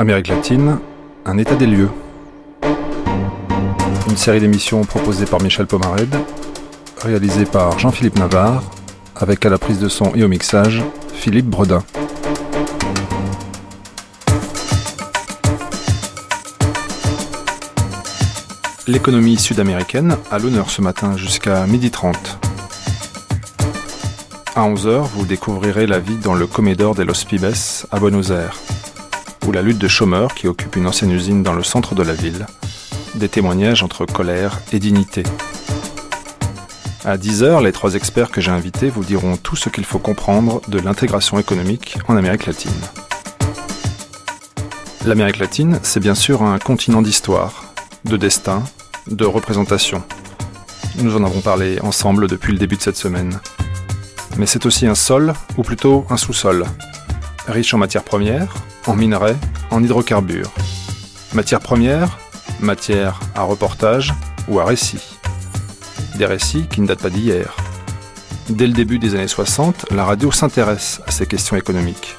Amérique latine, un état des lieux. Une série d'émissions proposée par Michel Pomared, réalisée par Jean-Philippe Navarre, avec à la prise de son et au mixage Philippe Bredin. L'économie sud-américaine a l'honneur ce matin jusqu'à 12h30. À 11h, vous découvrirez la vie dans le Comedor de los Pibes à Buenos Aires, ou la lutte de chômeurs qui occupe une ancienne usine dans le centre de la ville, des témoignages entre colère et dignité. À 10h, les trois experts que j'ai invités vous diront tout ce qu'il faut comprendre de l'intégration économique en Amérique latine. L'Amérique latine, c'est bien sûr un continent d'histoire, de destin, de représentation. Nous en avons parlé ensemble depuis le début de cette semaine. Mais c'est aussi un sol, ou plutôt un sous-sol, riche en matières premières, en minerais, en hydrocarbures. Matières premières, matière à reportage ou à récit. Des récits qui ne datent pas d'hier. Dès le début des années 60, la radio s'intéresse à ces questions économiques.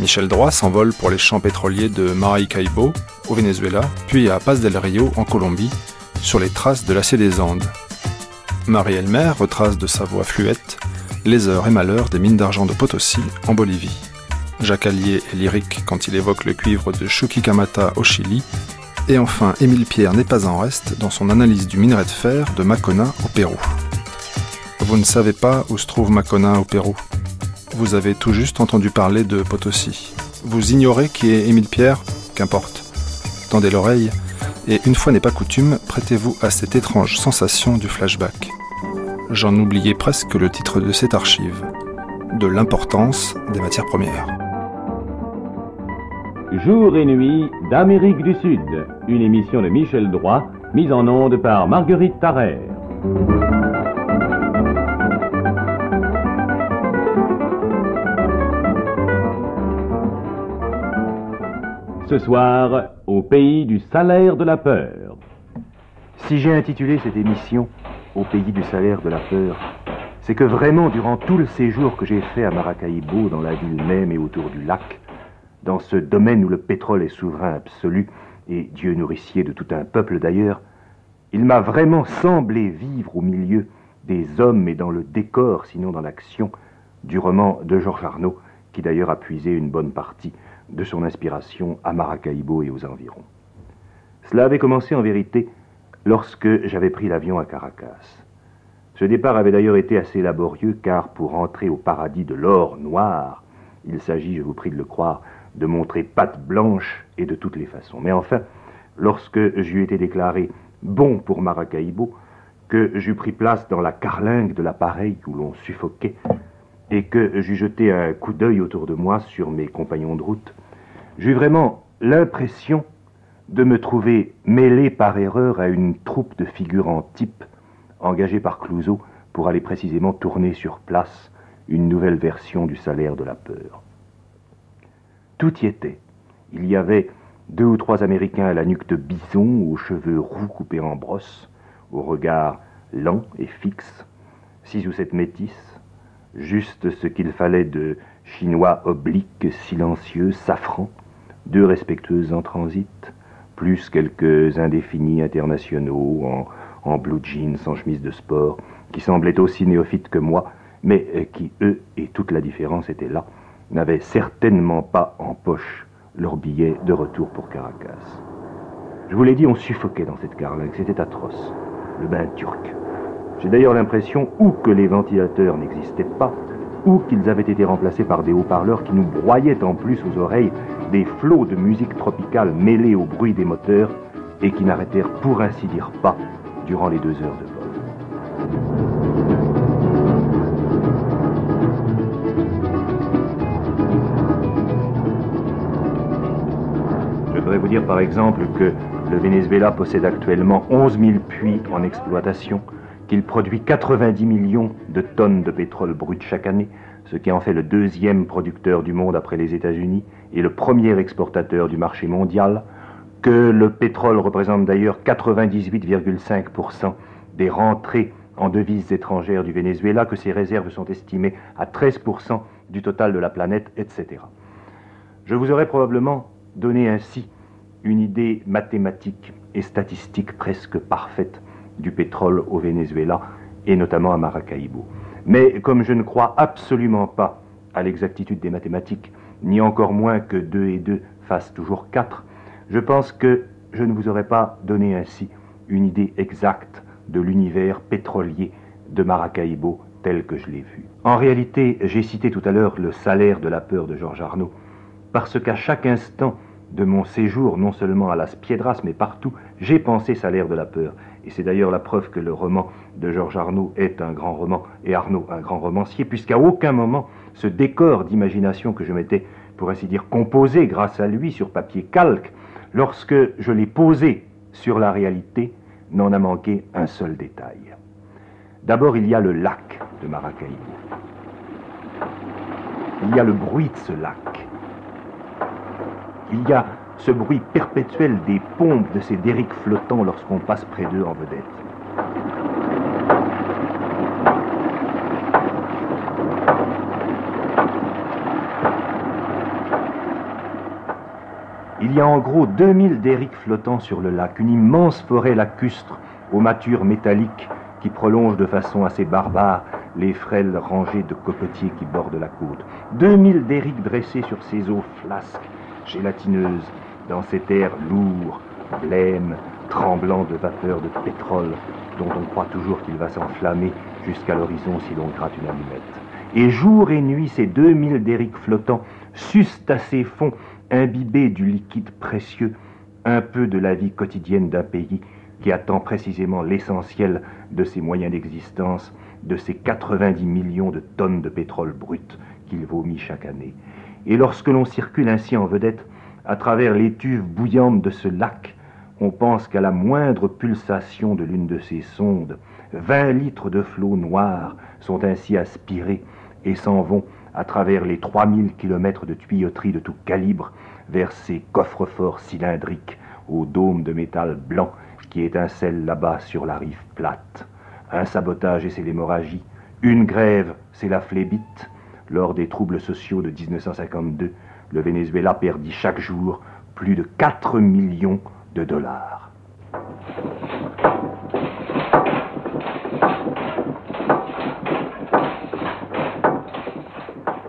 Michel Droit s'envole pour les champs pétroliers de Maracaibo, au Venezuela, puis à Paz del Rio, en Colombie, sur les traces de l'acier des Andes. Marie Elmer retrace de sa voix fluette les heures et malheurs des mines d'argent de Potosi, en Bolivie. Jacques Allier est lyrique quand il évoque le cuivre de Chuquicamata au Chili, et enfin Émile Pierre n'est pas en reste dans son analyse du minerai de fer de Macona au Pérou. Vous ne savez pas où se trouve Macona au Pérou. Vous avez tout juste entendu parler de Potosi. Vous ignorez qui est Émile Pierre Qu'importe. Tendez l'oreille, et une fois n'est pas coutume, prêtez-vous à cette étrange sensation du flashback. J'en oubliais presque le titre de cette archive. De l'importance des matières premières. Jour et nuit d'Amérique du Sud, une émission de Michel Droit, mise en onde par Marguerite Tarrer. Ce soir, au pays du salaire de la peur. Si j'ai intitulé cette émission Au pays du salaire de la peur, c'est que vraiment, durant tout le séjour que j'ai fait à Maracaibo, dans la ville même et autour du lac, dans ce domaine où le pétrole est souverain absolu et Dieu nourricier de tout un peuple d'ailleurs, il m'a vraiment semblé vivre au milieu des hommes et dans le décor, sinon dans l'action, du roman de Georges Arnaud, qui d'ailleurs a puisé une bonne partie de son inspiration à Maracaibo et aux environs. Cela avait commencé en vérité lorsque j'avais pris l'avion à Caracas. Ce départ avait d'ailleurs été assez laborieux car pour entrer au paradis de l'or noir, il s'agit, je vous prie de le croire, de montrer patte blanche et de toutes les façons. Mais enfin, lorsque j'eus été déclaré bon pour Maracaibo, que j'eus pris place dans la carlingue de l'appareil où l'on suffoquait, et que j'eus jeté un coup d'œil autour de moi sur mes compagnons de route, j'eus vraiment l'impression de me trouver mêlé par erreur à une troupe de figurants types engagés par Clouseau pour aller précisément tourner sur place une nouvelle version du salaire de la peur. Tout y était. Il y avait deux ou trois Américains à la nuque de bison, aux cheveux roux coupés en brosse, au regard lent et fixe, six ou sept métisses, juste ce qu'il fallait de Chinois obliques, silencieux, safrans, deux respectueuses en transit, plus quelques indéfinis internationaux en, blue jeans, sans chemise de sport, qui semblaient aussi néophytes que moi, mais qui, eux, et toute la différence était là, n'avaient certainement pas en poche leur billet de retour pour Caracas. Je vous l'ai dit, on suffoquait dans cette carlingue, c'était atroce. Le bain turc. J'ai d'ailleurs l'impression ou que les ventilateurs n'existaient pas, ou qu'ils avaient été remplacés par des haut-parleurs qui nous broyaient en plus aux oreilles des flots de musique tropicale mêlés au bruit des moteurs et qui n'arrêtèrent pour ainsi dire pas durant les deux heures de vol. dire par exemple que le Venezuela possède actuellement 11 000 puits en exploitation, qu'il produit 90 millions de tonnes de pétrole brut chaque année, ce qui en fait le deuxième producteur du monde après les États-Unis et le premier exportateur du marché mondial, que le pétrole représente d'ailleurs 98,5% des rentrées en devises étrangères du Venezuela, que ses réserves sont estimées à 13% du total de la planète, etc. Je vous aurais probablement donner ainsi une idée mathématique et statistique presque parfaite du pétrole au Venezuela et notamment à Maracaibo. Mais comme je ne crois absolument pas à l'exactitude des mathématiques, ni encore moins que 2 et 2 fassent toujours 4, je pense que je ne vous aurais pas donné ainsi une idée exacte de l'univers pétrolier de Maracaibo tel que je l'ai vu. En réalité, j'ai cité tout à l'heure le salaire de la peur de Georges Arnaud, parce qu'à chaque instant de mon séjour, non seulement à Las Piedras, mais partout, j'ai pensé salaire de la peur. Et c'est d'ailleurs la preuve que le roman de Georges Arnaud est un grand roman, et Arnaud un grand romancier, puisqu'à aucun moment ce décor d'imagination que je m'étais, pour ainsi dire, composé grâce à lui sur papier calque, lorsque je l'ai posé sur la réalité, n'en a manqué un seul détail. D'abord, il y a le lac de Maracaibo. Il y a le bruit de ce lac. Il y a ce bruit perpétuel des pompes de ces derricks flottants lorsqu'on passe près d'eux en vedette. Il y a en gros 2000 derricks flottants sur le lac, une immense forêt lacustre aux matures métalliques qui prolonge de façon assez barbare les frêles rangées de cocotiers qui bordent la côte. 2000 derricks dressés sur ces eaux flasques, gélatineuses, dans cet air lourd, blême, tremblant de vapeur de pétrole, dont on croit toujours qu'il va s'enflammer jusqu'à l'horizon si l'on gratte une allumette. Et jour et nuit, ces 2000 derricks flottants sucent à ces fonds, imbibés du liquide précieux, un peu de la vie quotidienne d'un pays qui attend précisément l'essentiel de ses moyens d'existence, de ses 90 millions de tonnes de pétrole brut qu'il vomit chaque année. Et lorsque l'on circule ainsi en vedette à travers les tuves bouillantes de ce lac, on pense qu'à la moindre pulsation de l'une de ces sondes, 20 litres de flots noirs sont ainsi aspirés et s'en vont à travers les 3000 kilomètres de tuyauterie de tout calibre vers ces coffres-forts cylindriques aux dômes de métal blanc qui étincelle là-bas sur la rive plate. Un sabotage et c'est l'hémorragie. Une grève, c'est la flébite. Lors des troubles sociaux de 1952, le Venezuela perdit chaque jour plus de 4 millions de dollars.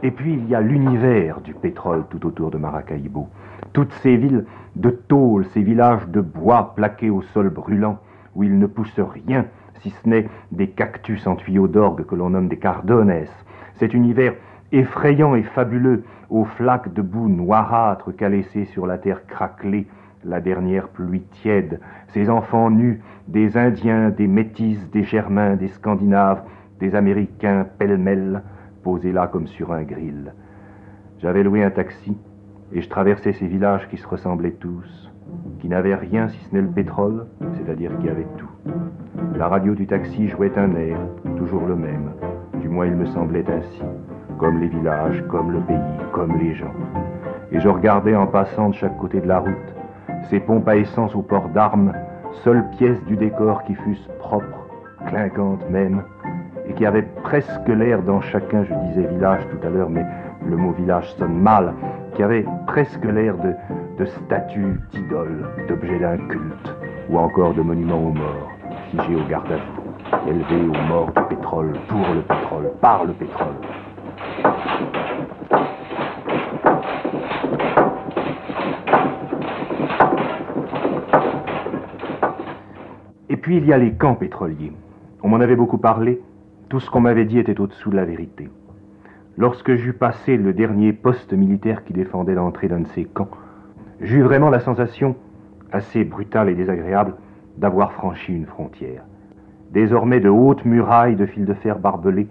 Et puis il y a l'univers du pétrole tout autour de Maracaibo. Toutes ces villes de tôle, ces villages de bois plaqués au sol brûlant, où il ne pousse rien, si ce n'est des cactus en tuyaux d'orgue que l'on nomme des cardones. Cet univers effrayant et fabuleux, aux flaques de boue noirâtre qu'a laissé sur la terre craquelée la dernière pluie tiède, ces enfants nus, des Indiens, des Métis, des Germains, des Scandinaves, des Américains pêle-mêle, posés là comme sur un grill. J'avais loué un taxi, et je traversais ces villages qui se ressemblaient tous, qui n'avaient rien si ce n'est le pétrole, c'est-à-dire qui avaient tout. La radio du taxi jouait un air, toujours le même, du moins il me semblait ainsi, comme les villages, comme le pays, comme les gens. Et je regardais en passant de chaque côté de la route ces pompes à essence au port d'armes, seule pièce du décor qui fussent propres, clinquantes même, et qui avaient presque l'air dans chacun, je disais village tout à l'heure, mais le mot village sonne mal, qui avait presque l'air de, statues, d'idoles, d'objets d'un culte, ou encore de monuments aux morts, figés au garde à vous, élevés aux morts du pétrole, pour le pétrole, par le pétrole. Il y a les camps pétroliers. On m'en avait beaucoup parlé, tout ce qu'on m'avait dit était au-dessous de la vérité. Lorsque j'eus passé le dernier poste militaire qui défendait l'entrée d'un de ces camps, j'eus vraiment la sensation, assez brutale et désagréable, d'avoir franchi une frontière. Désormais, de hautes murailles de fils de fer barbelés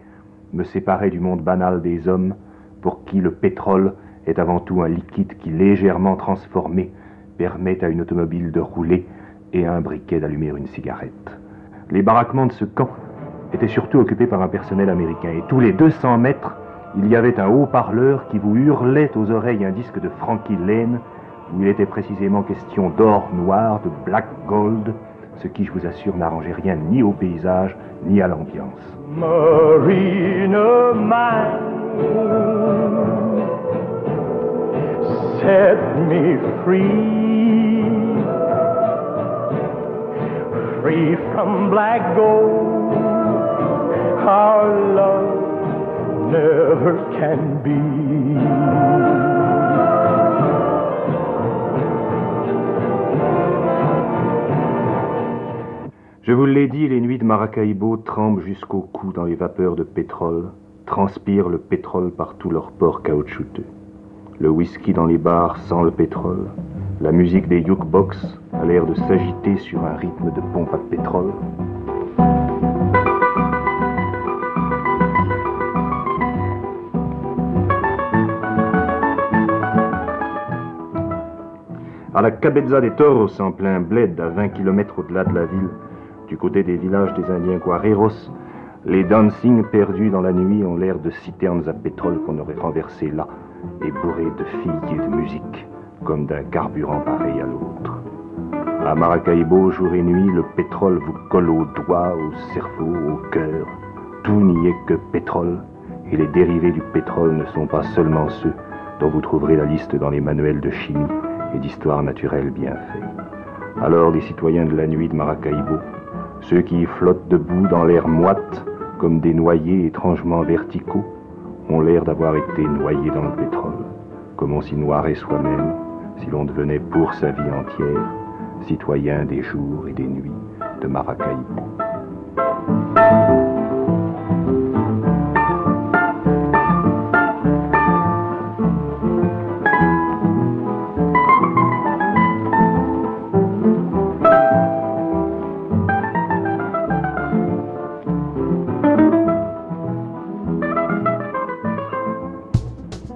me séparaient du monde banal des hommes, pour qui le pétrole est avant tout un liquide qui, légèrement transformé, permet à une automobile de rouler et un briquet d'allumer une cigarette. Les baraquements de ce camp étaient surtout occupés par un personnel américain, et tous les 200 mètres, il y avait un haut-parleur qui vous hurlait aux oreilles un disque de Frankie Lane où il était précisément question d'or noir, de black gold, ce qui, je vous assure, n'arrangeait rien ni au paysage ni à l'ambiance. Free from black gold, our love never can be. Je vous l'ai dit, les nuits de Maracaibo tremblent jusqu'au cou dans les vapeurs de pétrole, transpirent le pétrole par tous leurs pores caoutchouteux. Le whisky dans les bars sent le pétrole. La musique des jukebox a l'air de s'agiter sur un rythme de pompe à pétrole. À la Cabeza des Toros, en plein bled, à 20 km au-delà de la ville, du côté des villages des Indiens Guareros, les dancing perdus dans la nuit ont l'air de citernes à pétrole qu'on aurait renversées là et bourrées de filles et de musique, comme d'un carburant pareil à l'autre. À Maracaibo, jour et nuit, le pétrole vous colle aux doigts, au cerveau, au cœur. Tout n'y est que pétrole, et les dérivés du pétrole ne sont pas seulement ceux dont vous trouverez la liste dans les manuels de chimie et d'histoire naturelle bien faits. Alors les citoyens de la nuit de Maracaibo ceux qui flottent debout dans l'air moite, comme des noyés étrangement verticaux, ont l'air d'avoir été noyés dans le pétrole, comme on s'y noirait soi-même si l'on devenait pour sa vie entière citoyen des jours et des nuits de Maracaibo.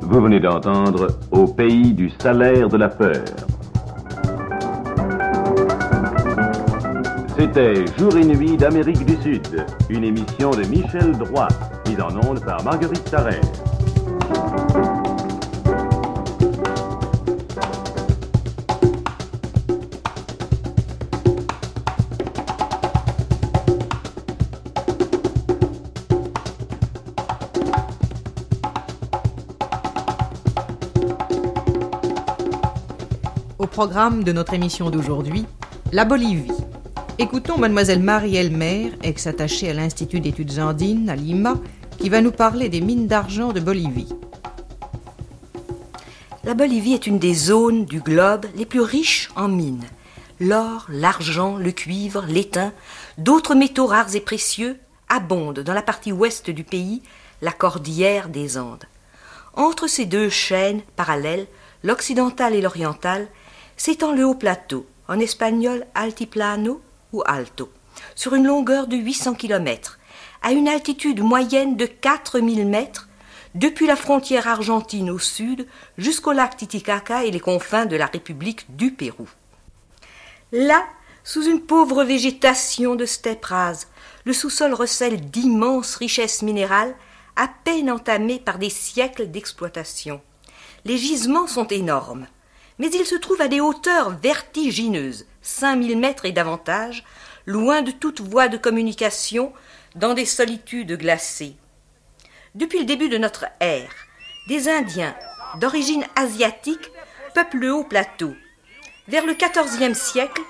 Vous venez d'entendre Au pays du salaire de la peur. C'était Jour et nuit d'Amérique du Sud, une émission de Michel Droit, mise en onde par Marguerite Sarrer. Au programme de notre émission d'aujourd'hui, la Bolivie. Écoutons mademoiselle Marie-Elmer, ex-attachée à l'Institut d'études andines à Lima, qui va nous parler des mines d'argent de Bolivie. La Bolivie est une des zones du globe les plus riches en mines. L'or, l'argent, le cuivre, l'étain, d'autres métaux rares et précieux abondent dans la partie ouest du pays, la cordillère des Andes. Entre ces deux chaînes parallèles, l'occidentale et l'orientale, s'étend le haut plateau, en espagnol altiplano alto, sur une longueur de 800 km, à une altitude moyenne de 4000 mètres, depuis la frontière argentine au sud jusqu'au lac Titicaca et les confins de la République du Pérou. Là, sous une pauvre végétation de steppes rases, le sous-sol recèle d'immenses richesses minérales à peine entamées par des siècles d'exploitation. Les gisements sont énormes, mais ils se trouvent à des hauteurs vertigineuses, 5000 mètres et davantage, loin de toute voie de communication, dans des solitudes glacées. Depuis le début de notre ère, des Indiens d'origine asiatique peuplent le haut plateau. Vers le XIVe siècle,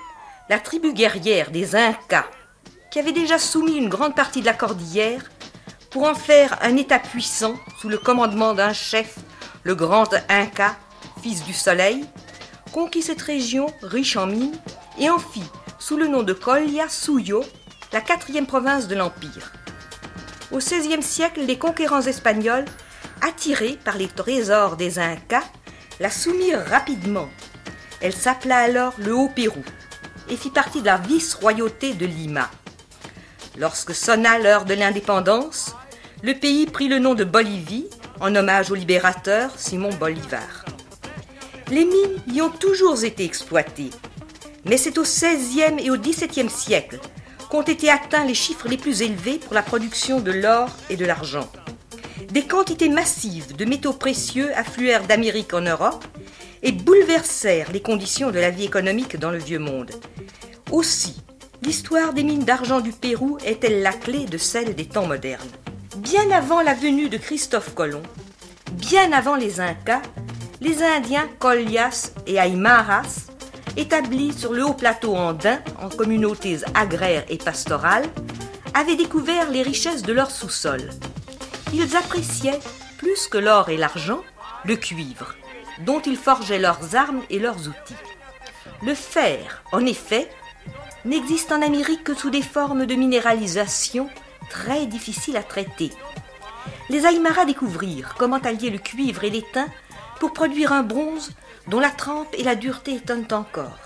la tribu guerrière des Incas, qui avait déjà soumis une grande partie de la cordillère, pour en faire un État puissant sous le commandement d'un chef, le grand Inca, fils du soleil, conquit cette région riche en mines et en fit, sous le nom de Colla Suyo, la quatrième province de l'Empire. Au XVIe siècle, les conquérants espagnols, attirés par les trésors des Incas, la soumirent rapidement. Elle s'appela alors le Haut-Pérou et fit partie de la vice-royauté de Lima. Lorsque sonna l'heure de l'indépendance, le pays prit le nom de Bolivie en hommage au libérateur Simon Bolivar. Les mines y ont toujours été exploitées, mais c'est au XVIe et au XVIIe siècle qu'ont été atteints les chiffres les plus élevés pour la production de l'or et de l'argent. Des quantités massives de métaux précieux affluèrent d'Amérique en Europe et bouleversèrent les conditions de la vie économique dans le vieux monde. Aussi, l'histoire des mines d'argent du Pérou est-elle la clé de celle des temps modernes Bien avant la venue de Christophe Colomb, bien avant les Incas, Les Indiens Collias et Aymaras, établis sur le haut plateau andin en communautés agraires et pastorales, avaient découvert les richesses de leur sous-sol. Ils appréciaient, plus que l'or et l'argent, le cuivre, dont ils forgeaient leurs armes et leurs outils. Le fer, en effet, n'existe en Amérique que sous des formes de minéralisation très difficiles à traiter. Les Aymara découvrirent comment allier le cuivre et l'étain pour produire un bronze dont la trempe et la dureté étonnent encore.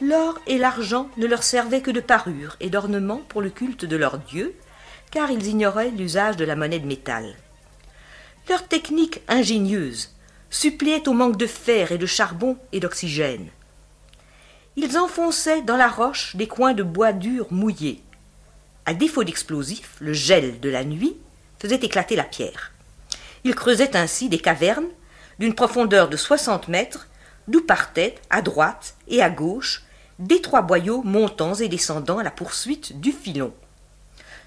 L'or et l'argent ne leur servaient que de parure et d'ornement pour le culte de leur dieu, car ils ignoraient l'usage de la monnaie de métal. Leur technique ingénieuse suppléait au manque de fer et de charbon et d'oxygène. Ils enfonçaient dans la roche des coins de bois dur mouillés. À défaut d'explosifs, le gel de la nuit faisait éclater la pierre. Ils creusaient ainsi des cavernes d'une profondeur de soixante mètres, d'où partaient, à droite et à gauche, d'étroits boyaux montants et descendant à la poursuite du filon.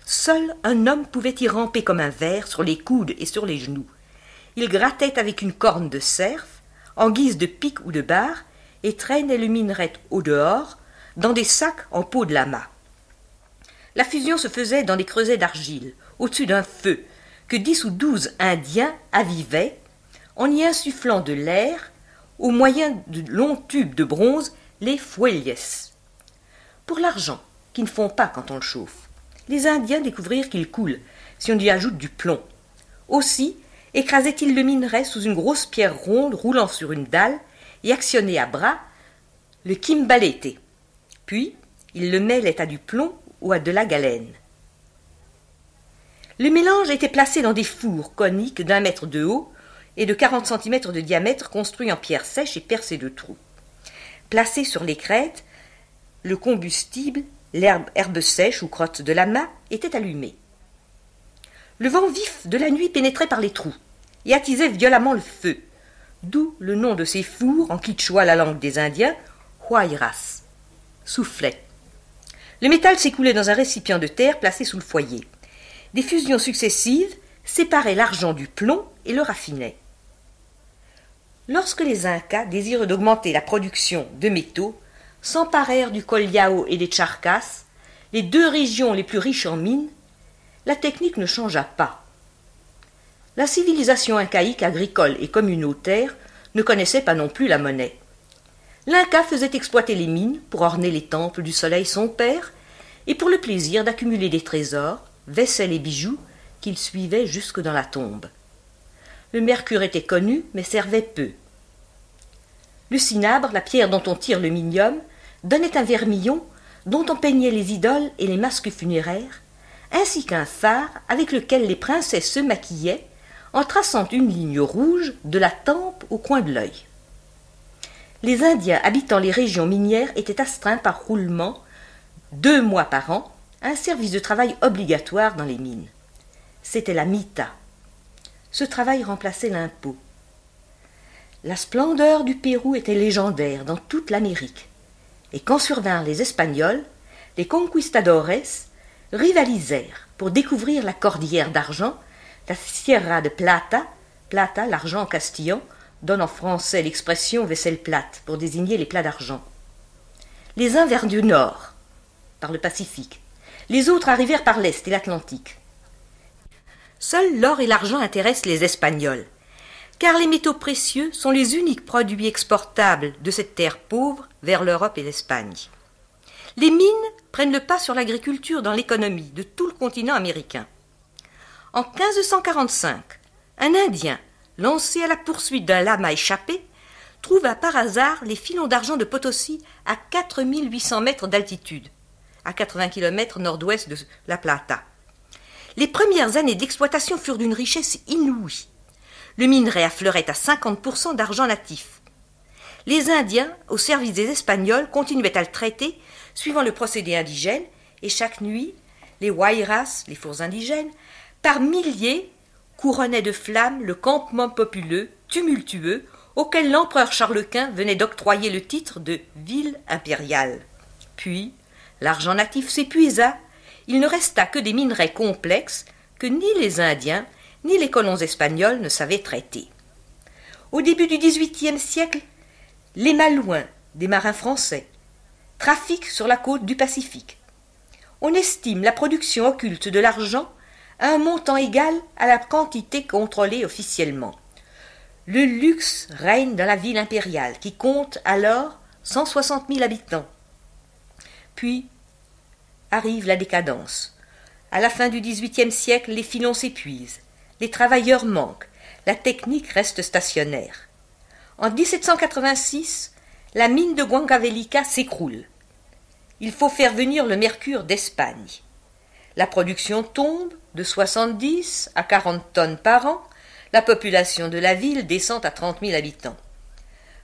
Seul un homme pouvait y ramper comme un ver sur les coudes et sur les genoux. Il grattait avec une corne de cerf, en guise de pic ou de barre, et traînait le minerai au dehors, dans des sacs en peau de lama. La fusion se faisait dans des creusets d'argile, au-dessus d'un feu, que dix ou douze Indiens avivaient, en y insufflant de l'air, au moyen de longs tubes de bronze, les fuelles. Pour l'argent, qui ne fond pas quand on le chauffe, les Indiens découvrirent qu'il coule si on y ajoute du plomb. Aussi écrasaient-ils le minerai sous une grosse pierre ronde roulant sur une dalle et actionné à bras le kimbalete. Puis, il le mêlait à du plomb ou à de la galène. Le mélange était placé dans des fours coniques d'un mètre de haut et de quarante centimètres de diamètre construits en pierre sèche et percés de trous. Placé sur les crêtes, le combustible, l'herbe herbe sèche ou crotte de lama, était allumé. Le vent vif de la nuit pénétrait par les trous et attisait violemment le feu d'où le nom de ces fours, en quichua la langue des Indiens, huayras, soufflet. Le métal s'écoulait dans un récipient de terre placé sous le foyer. Des fusions successives séparaient l'argent du plomb et le raffinaient. Lorsque les Incas, désireux d'augmenter la production de métaux, s'emparèrent du Collao et des Charcas, les deux régions les plus riches en mines, la technique ne changea pas. La civilisation incaïque agricole et communautaire ne connaissait pas non plus la monnaie. L'Inca faisait exploiter les mines pour orner les temples du soleil son père et pour le plaisir d'accumuler des trésors, vaisselle et bijoux qu'il suivait jusque dans la tombe. Le mercure était connu, mais servait peu. Le cinabre, la pierre dont on tire le minium, donnait un vermillon dont on peignait les idoles et les masques funéraires, ainsi qu'un phare avec lequel les princesses se maquillaient en traçant une ligne rouge de la tempe au coin de l'œil. Les Indiens habitant les régions minières étaient astreints par roulement, deux mois par an, un service de travail obligatoire dans les mines. C'était la mita. Ce travail remplaçait l'impôt. La splendeur du Pérou était légendaire dans toute l'Amérique. Et quand survinrent les Espagnols, les conquistadores rivalisèrent pour découvrir la cordillère d'argent la Sierra de Plata, plata, l'argent castillon, donne en français l'expression vaisselle plate pour désigner les plats d'argent. Les uns vers du nord, par le Pacifique, les autres arrivèrent par l'est et l'Atlantique. Seuls l'or et l'argent intéressent les Espagnols, car les métaux précieux sont les uniques produits exportables de cette terre pauvre vers l'Europe et l'Espagne. Les mines prennent le pas sur l'agriculture dans l'économie de tout le continent américain. En 1545, un Indien, lancé à la poursuite d'un lama échappé, trouva par hasard les filons d'argent de Potosi à 4800 mètres d'altitude, à 80 km nord-ouest de La Plata. Les premières années d'exploitation furent d'une richesse inouïe. Le minerai affleurait à 50% d'argent natif. Les Indiens, au service des Espagnols, continuaient à le traiter suivant le procédé indigène, et chaque nuit, les Wairas, les fours indigènes, par milliers couronnait de flammes le campement populeux, tumultueux, auquel l'empereur Charles Quint venait d'octroyer le titre de ville impériale. Puis, l'argent natif s'épuisa, il ne resta que des minerais complexes que ni les Indiens ni les colons espagnols ne savaient traiter. Au début du XVIIIe siècle, les Malouins, des marins français, trafiquent sur la côte du Pacifique. On estime la production occulte de l'argent à un montant égal à la quantité contrôlée officiellement. Le luxe règne dans la ville impériale, qui compte alors 160 000 habitants. Puis arrive la décadence. À la fin du XVIIIe siècle, les filons s'épuisent, les travailleurs manquent, la technique reste stationnaire. En 1786, la mine de Guancavelica s'écroule. Il faut faire venir le mercure d'Espagne. La production tombe de 70 à 40 tonnes par an. La population de la ville descend à 30 000 habitants.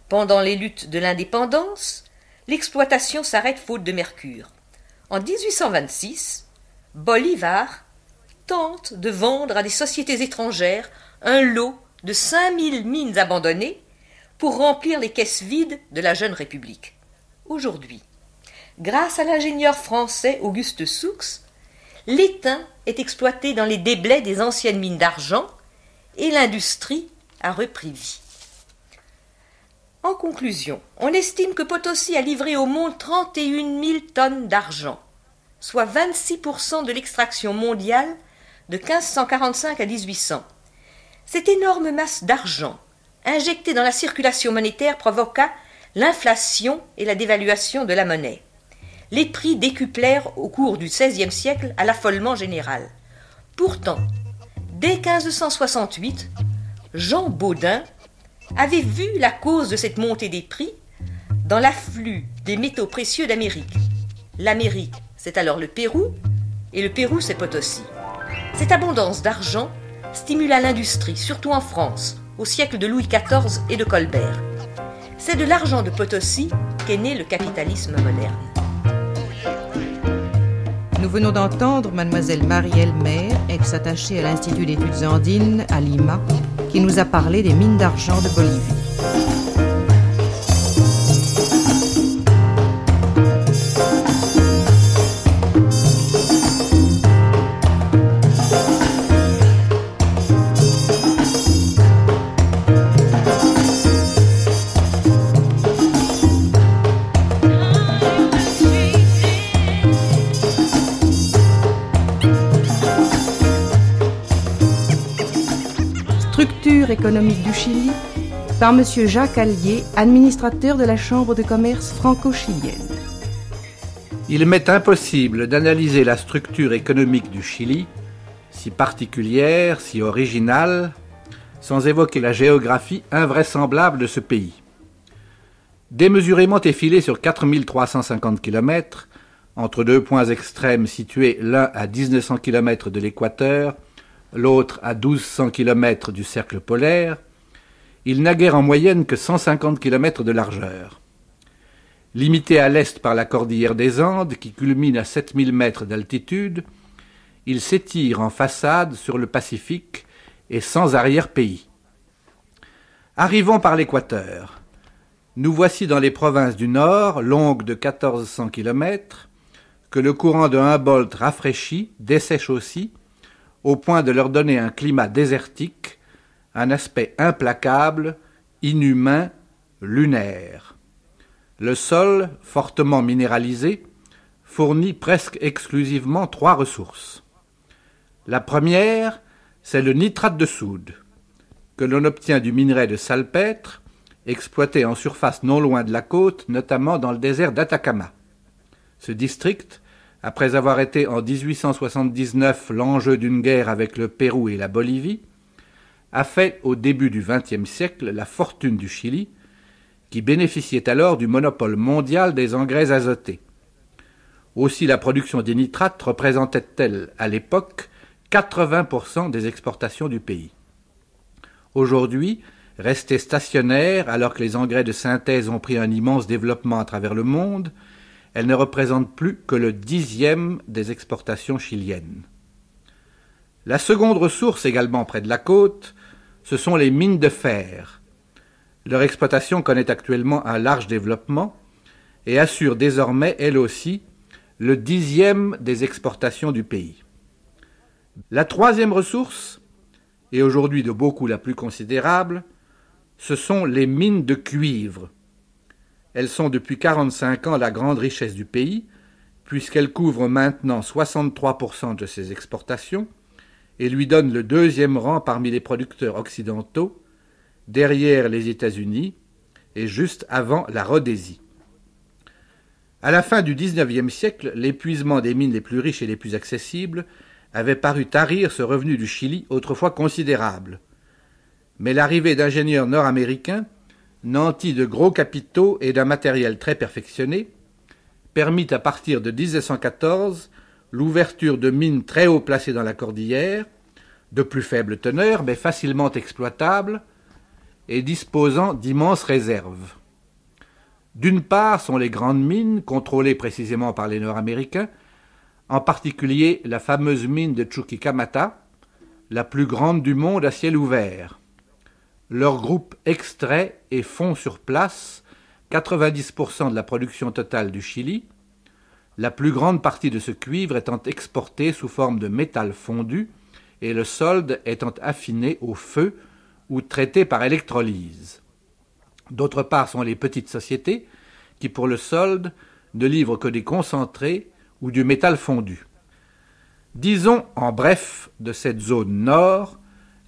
Pendant les luttes de l'indépendance, l'exploitation s'arrête faute de mercure. En 1826, Bolivar tente de vendre à des sociétés étrangères un lot de 5000 mines abandonnées pour remplir les caisses vides de la jeune République. Aujourd'hui, grâce à l'ingénieur français Auguste Soux, l'étain est exploité dans les déblais des anciennes mines d'argent et l'industrie a repris vie. En conclusion, on estime que Potosi a livré au monde 31 000 tonnes d'argent, soit 26% de l'extraction mondiale de 1545 à 1800. Cette énorme masse d'argent injectée dans la circulation monétaire provoqua l'inflation et la dévaluation de la monnaie. Les prix décuplèrent au cours du XVIe siècle à l'affolement général. Pourtant, dès 1568, Jean Baudin avait vu la cause de cette montée des prix dans l'afflux des métaux précieux d'Amérique. L'Amérique, c'est alors le Pérou, et le Pérou, c'est Potosi. Cette abondance d'argent stimula l'industrie, surtout en France, au siècle de Louis XIV et de Colbert. C'est de l'argent de Potosi qu'est né le capitalisme moderne. Nous venons d'entendre mademoiselle Marie Maire, ex-attachée à l'Institut d'études andines à Lima, qui nous a parlé des mines d'argent de Bolivie. Économique du Chili par M. Jacques Allier, administrateur de la Chambre de commerce franco-chilienne. Il m'est impossible d'analyser la structure économique du Chili, si particulière, si originale, sans évoquer la géographie invraisemblable de ce pays. Démesurément effilé sur 4350 km, entre deux points extrêmes situés l'un à 1900 km de l'équateur, l'autre à 1200 km du cercle polaire, il n'a guère en moyenne que 150 km de largeur. Limité à l'est par la cordillère des Andes, qui culmine à 7000 mètres d'altitude, il s'étire en façade sur le Pacifique et sans arrière-pays. Arrivons par l'équateur. Nous voici dans les provinces du Nord, longues de 1400 km, que le courant de Humboldt rafraîchit, dessèche aussi, au point de leur donner un climat désertique, un aspect implacable, inhumain, lunaire. Le sol, fortement minéralisé, fournit presque exclusivement trois ressources. La première, c'est le nitrate de soude, que l'on obtient du minerai de salpêtre, exploité en surface non loin de la côte, notamment dans le désert d'Atacama. Ce district, après avoir été en 1879 l'enjeu d'une guerre avec le Pérou et la Bolivie, a fait au début du XXe siècle la fortune du Chili, qui bénéficiait alors du monopole mondial des engrais azotés. Aussi la production des nitrates représentait-elle à l'époque 80% des exportations du pays. Aujourd'hui, restée stationnaire alors que les engrais de synthèse ont pris un immense développement à travers le monde, elle ne représente plus que le dixième des exportations chiliennes. La seconde ressource également près de la côte, ce sont les mines de fer. Leur exploitation connaît actuellement un large développement et assure désormais, elle aussi, le dixième des exportations du pays. La troisième ressource, et aujourd'hui de beaucoup la plus considérable, ce sont les mines de cuivre. Elles sont depuis 45 ans la grande richesse du pays, puisqu'elles couvrent maintenant 63% de ses exportations et lui donnent le deuxième rang parmi les producteurs occidentaux, derrière les États-Unis et juste avant la Rhodésie. À la fin du XIXe siècle, l'épuisement des mines les plus riches et les plus accessibles avait paru tarir ce revenu du Chili autrefois considérable. Mais l'arrivée d'ingénieurs nord-américains, nantis de gros capitaux et d'un matériel très perfectionné, permit à partir de 1914 l'ouverture de mines très haut placées dans la cordillère, de plus faible teneur mais facilement exploitables, et disposant d'immenses réserves. D'une part sont les grandes mines, contrôlées précisément par les Nord-Américains, en particulier la fameuse mine de Chuquicamata, la plus grande du monde à ciel ouvert. Leur groupe extrait et fond sur place 90% de la production totale du Chili, la plus grande partie de ce cuivre étant exportée sous forme de métal fondu et le solde étant affiné au feu ou traité par électrolyse. D'autre part sont les petites sociétés qui, pour le solde, ne livrent que des concentrés ou du métal fondu. Disons en bref de cette zone nord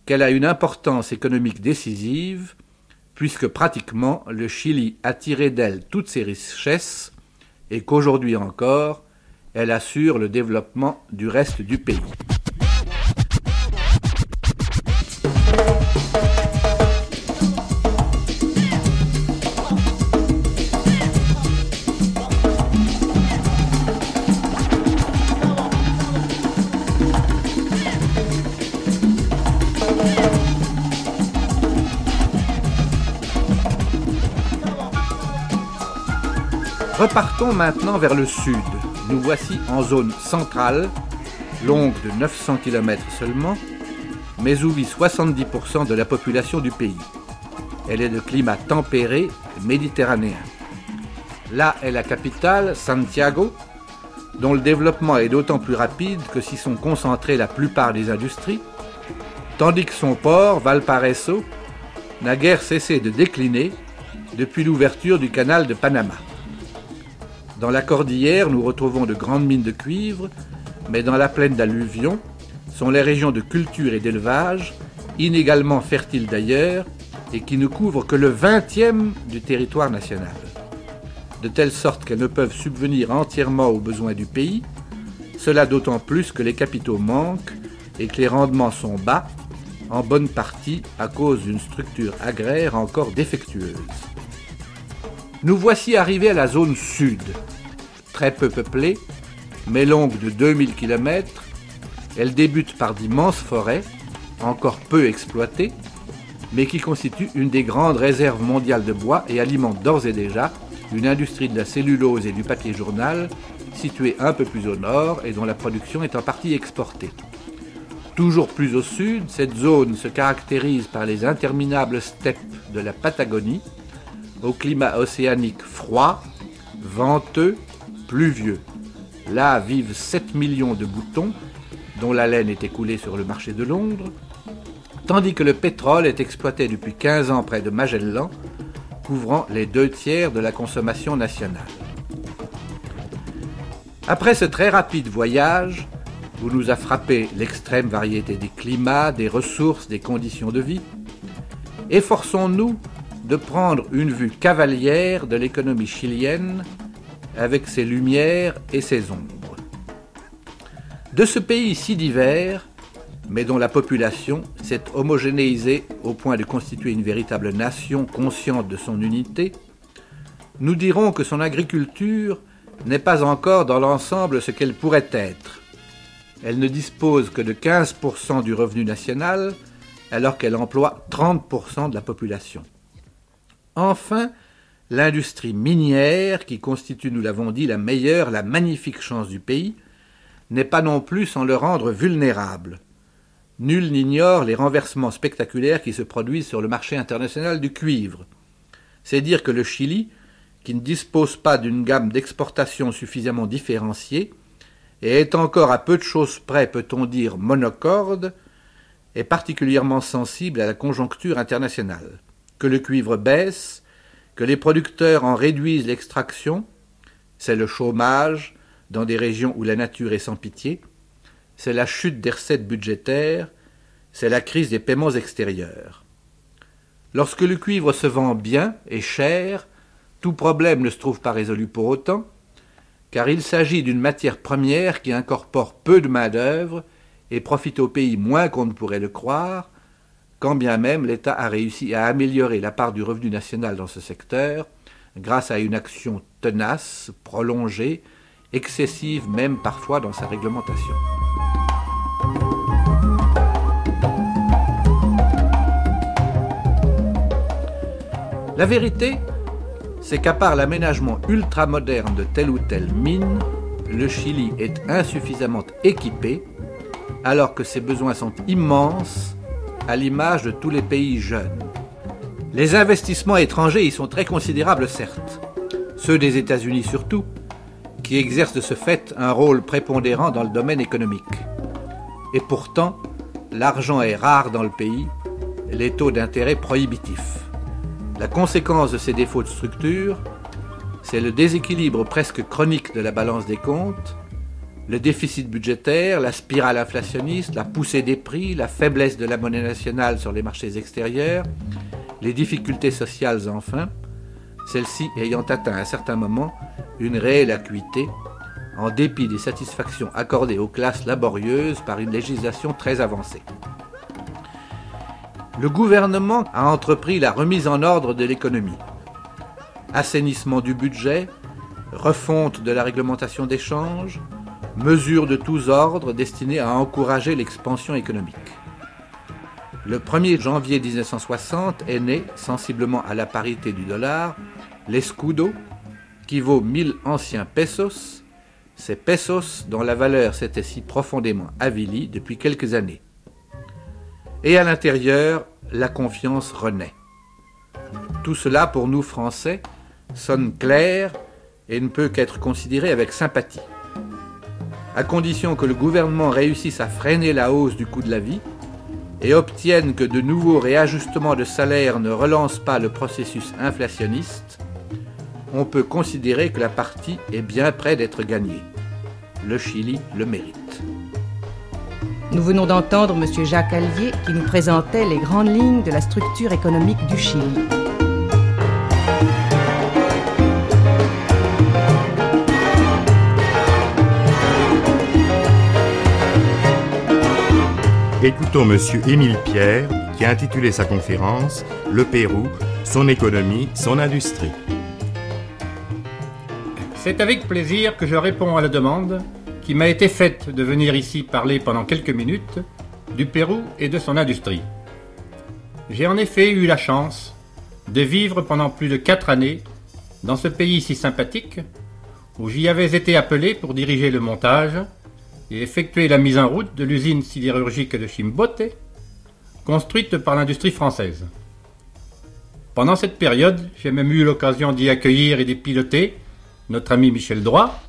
qu'elle a une importance économique décisive, puisque pratiquement le Chili a tiré d'elle toutes ses richesses et qu'aujourd'hui encore, elle assure le développement du reste du pays. Repartons maintenant vers le sud. Nous voici en zone centrale, longue de 900 km seulement, mais où vit 70% de la population du pays. Elle est de climat tempéré méditerranéen. Là est la capitale, Santiago, dont le développement est d'autant plus rapide que s'y sont concentrées la plupart des industries, tandis que son port, Valparaiso, n'a guère cessé de décliner depuis l'ouverture du canal de Panama. Dans la cordillère, nous retrouvons de grandes mines de cuivre, mais dans la plaine d'alluvion sont les régions de culture et d'élevage, inégalement fertiles d'ailleurs, et qui ne couvrent que le vingtième du territoire national. De telle sorte qu'elles ne peuvent subvenir entièrement aux besoins du pays, cela d'autant plus que les capitaux manquent et que les rendements sont bas, en bonne partie à cause d'une structure agraire encore défectueuse. Nous voici arrivés à la zone sud, très peu peuplée, mais longue de 2000 km. Elle débute par d'immenses forêts, encore peu exploitées, mais qui constituent une des grandes réserves mondiales de bois et alimentent d'ores et déjà une industrie de la cellulose et du papier journal située un peu plus au nord et dont la production est en partie exportée. Toujours plus au sud, cette zone se caractérise par les interminables steppes de la Patagonie, au climat océanique froid, venteux, pluvieux. Là vivent 7 millions de boutons, dont la laine est écoulée sur le marché de Londres, tandis que le pétrole est exploité depuis 15 ans près de Magellan, couvrant les deux tiers de la consommation nationale. Après ce très rapide voyage, où nous a frappé l'extrême variété des climats, des ressources, des conditions de vie, efforçons-nous de prendre une vue cavalière de l'économie chilienne avec ses lumières et ses ombres. De ce pays si divers, mais dont la population s'est homogénéisée au point de constituer une véritable nation consciente de son unité, nous dirons que son agriculture n'est pas encore dans l'ensemble ce qu'elle pourrait être. Elle ne dispose que de 15% du revenu national, alors qu'elle emploie 30% de la population. Enfin, l'industrie minière, qui constitue, nous l'avons dit, la meilleure, la magnifique chance du pays, n'est pas non plus sans le rendre vulnérable. Nul n'ignore les renversements spectaculaires qui se produisent sur le marché international du cuivre. C'est dire que le Chili, qui ne dispose pas d'une gamme d'exportation suffisamment différenciée, et est encore à peu de choses près, peut-on dire, monocorde, est particulièrement sensible à la conjoncture internationale. Que le cuivre baisse, que les producteurs en réduisent l'extraction, c'est le chômage dans des régions où la nature est sans pitié, c'est la chute des recettes budgétaires, c'est la crise des paiements extérieurs. Lorsque le cuivre se vend bien et cher, tout problème ne se trouve pas résolu pour autant, car il s'agit d'une matière première qui incorpore peu de main-d'œuvre et profite au pays moins qu'on ne pourrait le croire, quand bien même l'État a réussi à améliorer la part du revenu national dans ce secteur grâce à une action tenace, prolongée, excessive même parfois dans sa réglementation. La vérité, c'est qu'à part l'aménagement ultramoderne de telle ou telle mine, le Chili est insuffisamment équipé, alors que ses besoins sont immenses, à l'image de tous les pays jeunes. Les investissements étrangers y sont très considérables, certes, ceux des États-Unis surtout, qui exercent de ce fait un rôle prépondérant dans le domaine économique. Et pourtant, l'argent est rare dans le pays, les taux d'intérêt prohibitifs. La conséquence de ces défauts de structure, c'est le déséquilibre presque chronique de la balance des comptes, le déficit budgétaire, la spirale inflationniste, la poussée des prix, la faiblesse de la monnaie nationale sur les marchés extérieurs, les difficultés sociales enfin, celles-ci ayant atteint à un certain moment une réelle acuité, en dépit des satisfactions accordées aux classes laborieuses par une législation très avancée. Le gouvernement a entrepris la remise en ordre de l'économie. Assainissement du budget, refonte de la réglementation d'échange, mesures de tous ordres destinées à encourager l'expansion économique. Le 1er janvier 1960 est né, sensiblement à la parité du dollar, l'escudo, qui vaut 1000 anciens pesos, ces pesos dont la valeur s'était si profondément avilie depuis quelques années. Et à l'intérieur, la confiance renaît. Tout cela, pour nous Français, sonne clair et ne peut qu'être considéré avec sympathie. À condition que le gouvernement réussisse à freiner la hausse du coût de la vie et obtienne que de nouveaux réajustements de salaire ne relancent pas le processus inflationniste, on peut considérer que la partie est bien près d'être gagnée. Le Chili le mérite. Nous venons d'entendre M. Jacques Allier qui nous présentait les grandes lignes de la structure économique du Chili. Écoutons M. Émile Pierre qui a intitulé sa conférence Le Pérou, son économie, son industrie. C'est avec plaisir que je réponds à la demande qui m'a été faite de venir ici parler pendant quelques minutes du Pérou et de son industrie. J'ai en effet eu la chance de vivre pendant plus de quatre années dans ce pays si sympathique où j'y avais été appelé pour diriger le montage et effectuer la mise en route de l'usine sidérurgique de Chimbote, construite par l'industrie française. Pendant cette période, j'ai même eu l'occasion d'y accueillir et d'y piloter notre ami Michel Droit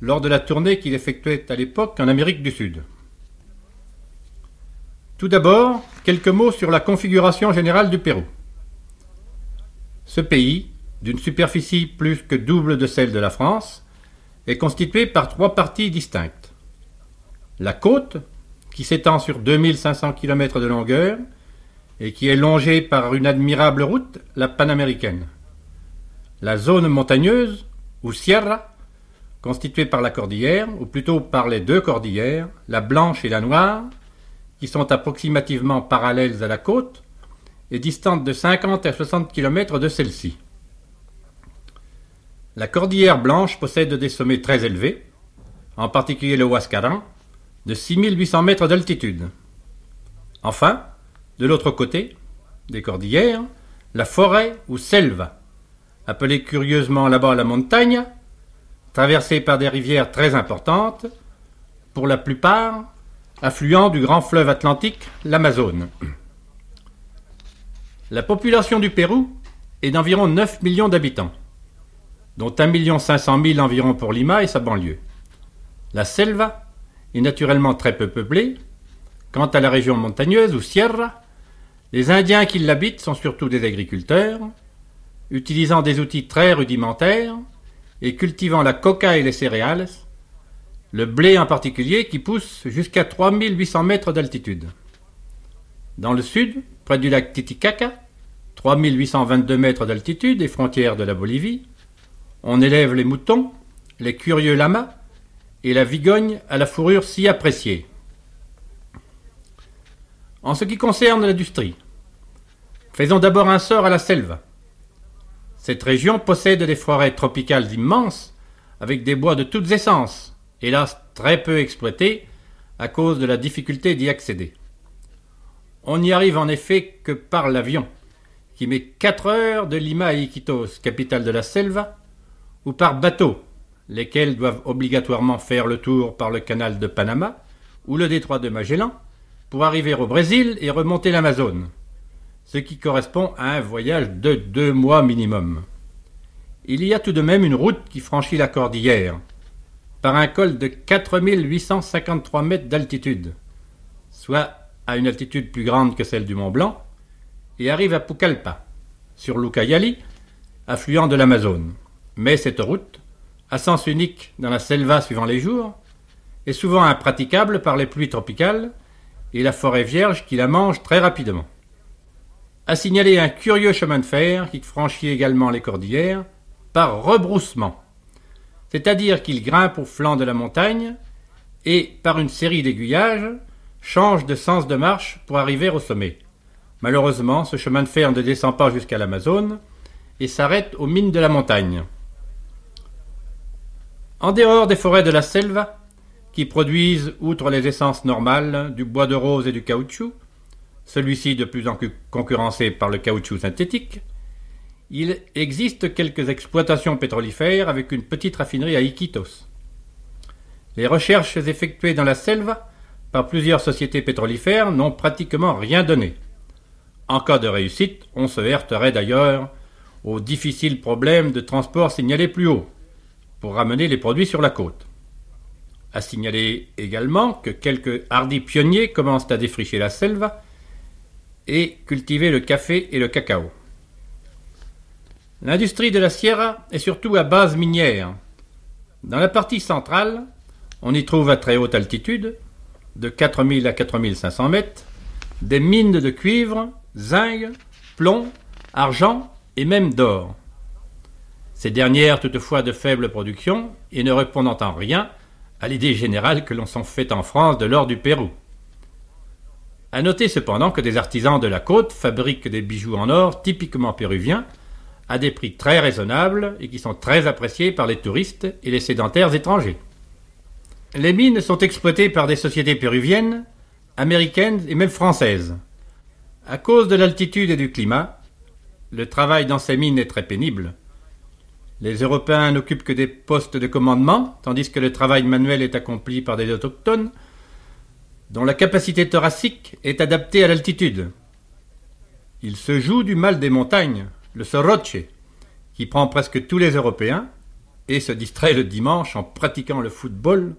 lors de la tournée qu'il effectuait à l'époque en Amérique du Sud. Tout d'abord, quelques mots sur la configuration générale du Pérou. Ce pays, d'une superficie plus que double de celle de la France, est constitué par trois parties distinctes. La côte, qui s'étend sur 2500 km de longueur et qui est longée par une admirable route, la panaméricaine. La zone montagneuse, ou sierra, constituée par la cordillère, ou plutôt par les deux cordillères, la blanche et la noire, qui sont approximativement parallèles à la côte et distantes de 50 à 60 km de celle-ci. La cordillère blanche possède des sommets très élevés, en particulier le Huascaran, de 6800 mètres d'altitude. Enfin, de l'autre côté des cordillères, la forêt ou selva, appelée curieusement là-bas la montagne, traversée par des rivières très importantes, pour la plupart affluents du grand fleuve Atlantique, l'Amazone. La population du Pérou est d'environ 9 millions d'habitants, dont 1 500 000 environ pour Lima et sa banlieue. La selva est naturellement très peu peuplée. Quant à la région montagneuse ou sierra, Les Indiens qui l'habitent sont surtout des agriculteurs, utilisant des outils très rudimentaires et cultivant la coca et les céréales, le blé en particulier qui pousse jusqu'à 3800 mètres d'altitude. Dans le sud, près du lac Titicaca, 3822 mètres d'altitude et frontière de la Bolivie, on élève les moutons, les curieux lamas et la vigogne à la fourrure si appréciée. En ce qui concerne l'industrie, faisons d'abord un sort à la selva. Cette région possède des forêts tropicales immenses, avec des bois de toutes essences, hélas très peu exploités à cause de la difficulté d'y accéder. On n'y arrive en effet que par l'avion, qui met 4 heures de Lima à Iquitos, capitale de la selva, ou par bateau, lesquels doivent obligatoirement faire le tour par le canal de Panama ou le détroit de Magellan, pour arriver au Brésil et remonter l'Amazone, ce qui correspond à un voyage de deux mois minimum. Il y a tout de même une route qui franchit la cordillère, par un col de 4853 mètres d'altitude, soit à une altitude plus grande que celle du Mont Blanc, et arrive à Pucallpa, sur l'Ucayali, affluent de l'Amazone. Mais cette route, à sens unique dans la selva suivant les jours, est souvent impraticable par les pluies tropicales et la forêt vierge qui la mange très rapidement. A signaler un curieux chemin de fer qui franchit également les cordillères par rebroussement, c'est-à-dire qu'il grimpe au flanc de la montagne et, par une série d'aiguillages, change de sens de marche pour arriver au sommet. Malheureusement, ce chemin de fer ne descend pas jusqu'à l'Amazone et s'arrête aux mines de la montagne. En dehors des forêts de la selva, qui produisent, outre les essences normales, du bois de rose et du caoutchouc, celui-ci de plus en plus concurrencé par le caoutchouc synthétique, il existe quelques exploitations pétrolifères avec une petite raffinerie à Iquitos. Les recherches effectuées dans la selva par plusieurs sociétés pétrolifères n'ont pratiquement rien donné. En cas de réussite, on se heurterait d'ailleurs au difficile problème de transport signalé plus haut, pour ramener les produits sur la côte. À signaler également que quelques hardis pionniers commencent à défricher la selva et cultiver le café et le cacao. L'industrie de la Sierra est surtout à base minière. Dans la partie centrale, on y trouve à très haute altitude, de 4000 à 4500 mètres, des mines de cuivre, zinc, plomb, argent et même d'or. Ces dernières toutefois de faible production et ne répondant en rien à l'idée générale que l'on s'en fait en France de l'or du Pérou. À noter cependant que des artisans de la côte fabriquent des bijoux en or typiquement péruviens à des prix très raisonnables et qui sont très appréciés par les touristes et les sédentaires étrangers. Les mines sont exploitées par des sociétés péruviennes, américaines et même françaises. À cause de l'altitude et du climat, le travail dans ces mines est très pénible. Les Européens n'occupent que des postes de commandement, tandis que le travail manuel est accompli par des autochtones, dont la capacité thoracique est adaptée à l'altitude. Il se joue du mal des montagnes, le soroche, qui prend presque tous les Européens, et se distrait le dimanche en pratiquant le football,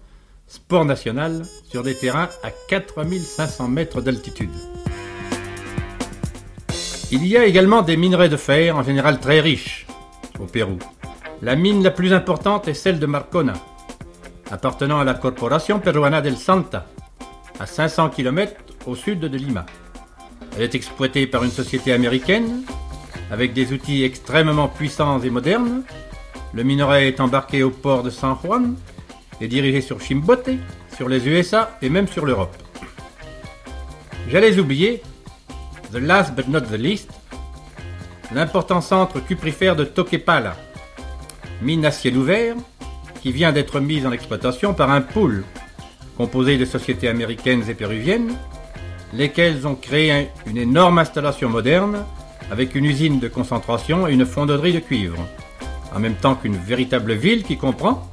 sport national, sur des terrains à 4500 mètres d'altitude. Il y a également des minerais de fer, en général très riches, au Pérou. La mine la plus importante est celle de Marcona, appartenant à la Corporation Peruana del Santa, à 500 km au sud de Lima. Elle est exploitée par une société américaine, avec des outils extrêmement puissants et modernes. Le minerai est embarqué au port de San Juan et dirigé sur Chimbote, sur les USA et même sur l'Europe. J'allais oublier, the last but not the least, l'important centre cuprifère de Toquepala, mine à ciel ouvert, qui vient d'être mise en exploitation par un pool composé de sociétés américaines et péruviennes, lesquelles ont créé une énorme installation moderne avec une usine de concentration et une fonderie de cuivre, en même temps qu'une véritable ville qui comprend,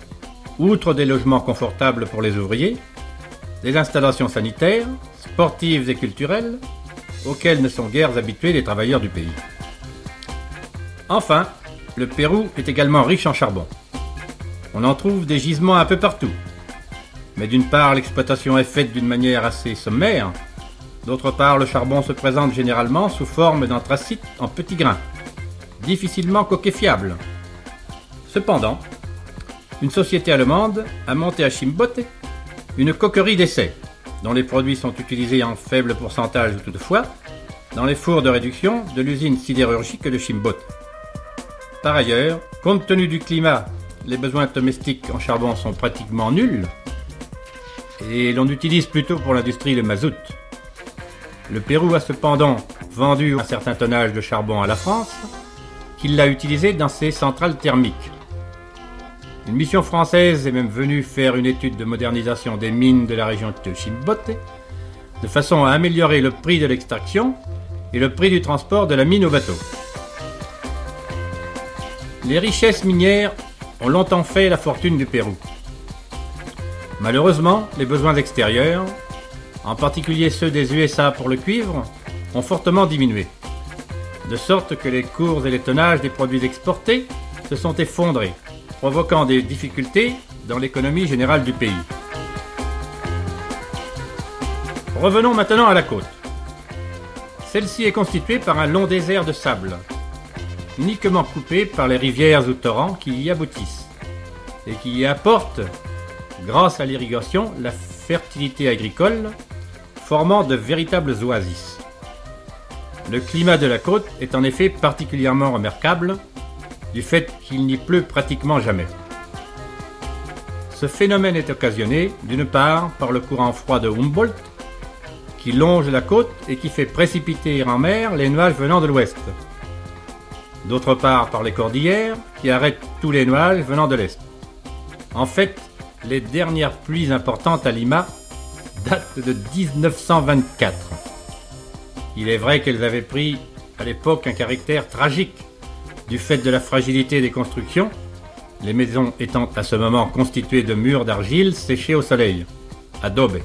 outre des logements confortables pour les ouvriers, des installations sanitaires, sportives et culturelles, auxquelles ne sont guère habitués les travailleurs du pays. Enfin, le Pérou est également riche en charbon. On en trouve des gisements un peu partout. Mais d'une part, l'exploitation est faite d'une manière assez sommaire, D'autre part, le charbon se présente généralement sous forme d'anthracite en petits grains, difficilement coquéfiable. Cependant, une société allemande a monté à Chimbote une coquerie d'essai, dont les produits sont utilisés en faible pourcentage toutefois dans les fours de réduction de l'usine sidérurgique de Chimbote. Par ailleurs, compte tenu du climat, les besoins domestiques en charbon sont pratiquement nuls et l'on utilise plutôt pour l'industrie le mazout. Le Pérou a cependant vendu un certain tonnage de charbon à la France, qu'il l'a utilisé dans ses centrales thermiques. Une mission française est même venue faire une étude de modernisation des mines de la région de Chimbote, de façon à améliorer le prix de l'extraction et le prix du transport de la mine au bateau. Les richesses minières ont longtemps fait la fortune du Pérou. Malheureusement, les besoins extérieurs, en particulier ceux des USA pour le cuivre, ont fortement diminué. De sorte que les cours et les tonnages des produits exportés se sont effondrés, provoquant des difficultés dans l'économie générale du pays. Revenons maintenant à la côte. Celle-ci est constituée par un long désert de sable, uniquement coupé par les rivières ou torrents qui y aboutissent, et qui y apportent, grâce à l'irrigation, la fertilité agricole, formant de véritables oasis. Le climat de la côte est en effet particulièrement remarquable, du fait qu'il n'y pleut pratiquement jamais. Ce phénomène est occasionné, d'une part, par le courant froid de Humboldt, qui longe la côte et qui fait précipiter en mer les nuages venant de l'ouest, d'autre part par les cordillères qui arrêtent tous les nuages venant de l'est. En fait, les dernières pluies importantes à Lima datent de 1924. Il est vrai qu'elles avaient pris à l'époque un caractère tragique du fait de la fragilité des constructions, les maisons étant à ce moment constituées de murs d'argile séchés au soleil, adobe,